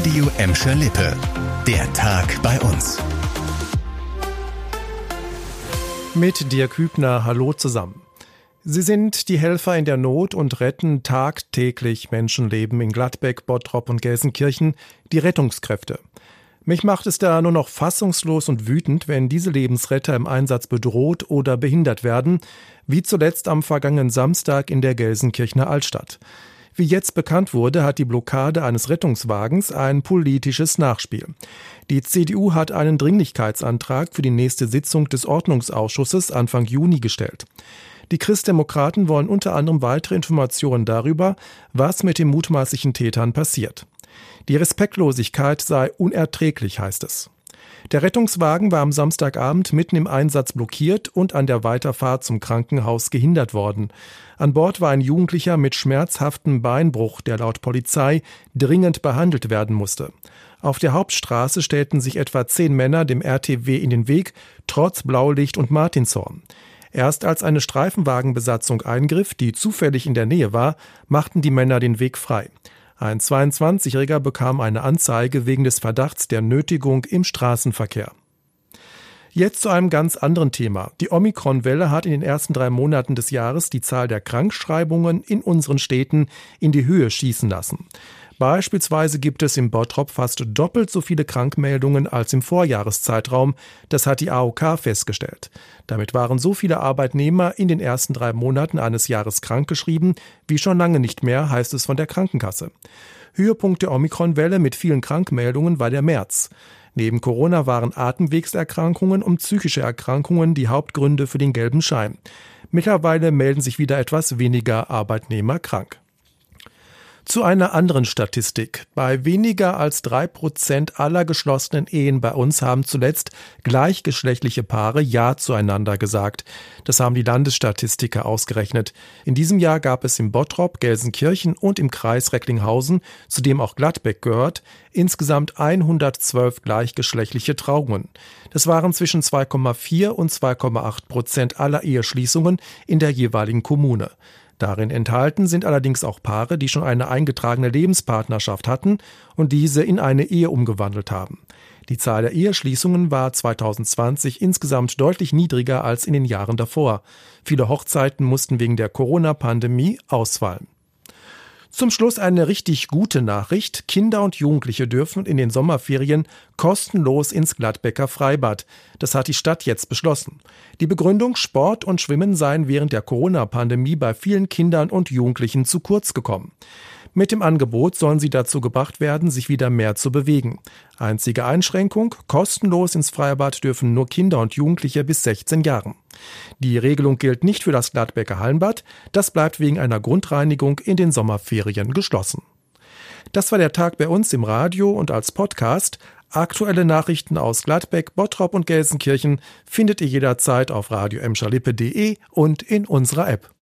Radio Emscher Lippe. Der Tag bei uns. Mit dir Kübner, hallo zusammen. Sie sind die Helfer in der Not und retten tagtäglich Menschenleben in Gladbeck, Bottrop und Gelsenkirchen, die Rettungskräfte. Mich macht es da nur noch fassungslos und wütend, wenn diese Lebensretter im Einsatz bedroht oder behindert werden, wie zuletzt am vergangenen Samstag in der Gelsenkirchener Altstadt. Wie jetzt bekannt wurde, hat die Blockade eines Rettungswagens ein politisches Nachspiel. Die CDU hat einen Dringlichkeitsantrag für die nächste Sitzung des Ordnungsausschusses Anfang Juni gestellt. Die Christdemokraten wollen unter anderem weitere Informationen darüber, was mit den mutmaßlichen Tätern passiert. Die Respektlosigkeit sei unerträglich, heißt es. Der Rettungswagen war am Samstagabend mitten im Einsatz blockiert und an der Weiterfahrt zum Krankenhaus gehindert worden. An Bord war ein Jugendlicher mit schmerzhaftem Beinbruch, der laut Polizei dringend behandelt werden musste. Auf der Hauptstraße stellten sich etwa zehn Männer dem RTW in den Weg, trotz Blaulicht und Martinshorn. Erst als eine Streifenwagenbesatzung eingriff, die zufällig in der Nähe war, machten die Männer den Weg frei. Ein 22-Jähriger bekam eine Anzeige wegen des Verdachts der Nötigung im Straßenverkehr. Jetzt zu einem ganz anderen Thema. Die Omikron-Welle hat in den ersten drei Monaten des Jahres die Zahl der Krankschreibungen in unseren Städten in die Höhe schießen lassen. Beispielsweise gibt es im Bottrop fast doppelt so viele Krankmeldungen als im Vorjahreszeitraum. Das hat die AOK festgestellt. Damit waren so viele Arbeitnehmer in den ersten drei Monaten eines Jahres krankgeschrieben, wie schon lange nicht mehr, heißt es von der Krankenkasse. Höhepunkt der Omikron-Welle mit vielen Krankmeldungen war der März. Neben Corona waren Atemwegserkrankungen und psychische Erkrankungen die Hauptgründe für den gelben Schein. Mittlerweile melden sich wieder etwas weniger Arbeitnehmer krank. Zu einer anderen Statistik. Bei weniger als drei Prozent aller geschlossenen Ehen bei uns haben zuletzt gleichgeschlechtliche Paare Ja zueinander gesagt. Das haben die Landesstatistiker ausgerechnet. In diesem Jahr gab es im Bottrop, Gelsenkirchen und im Kreis Recklinghausen, zu dem auch Gladbeck gehört, insgesamt 112 gleichgeschlechtliche Trauungen. Das waren zwischen 2,4 und 2,8 Prozent aller Eheschließungen in der jeweiligen Kommune. Darin enthalten sind allerdings auch Paare, die schon eine eingetragene Lebenspartnerschaft hatten und diese in eine Ehe umgewandelt haben. Die Zahl der Eheschließungen war 2020 insgesamt deutlich niedriger als in den Jahren davor. Viele Hochzeiten mussten wegen der Corona-Pandemie ausfallen. Zum Schluss eine richtig gute Nachricht. Kinder und Jugendliche dürfen in den Sommerferien kostenlos ins Gladbecker Freibad. Das hat die Stadt jetzt beschlossen. Die Begründung Sport und Schwimmen seien während der Corona-Pandemie bei vielen Kindern und Jugendlichen zu kurz gekommen. Mit dem Angebot sollen sie dazu gebracht werden, sich wieder mehr zu bewegen. Einzige Einschränkung, kostenlos ins Freibad dürfen nur Kinder und Jugendliche bis 16 Jahren. Die Regelung gilt nicht für das Gladbecker Hallenbad, das bleibt wegen einer Grundreinigung in den Sommerferien geschlossen. Das war der Tag bei uns im Radio und als Podcast. Aktuelle Nachrichten aus Gladbeck, Bottrop und Gelsenkirchen findet ihr jederzeit auf radio und in unserer App.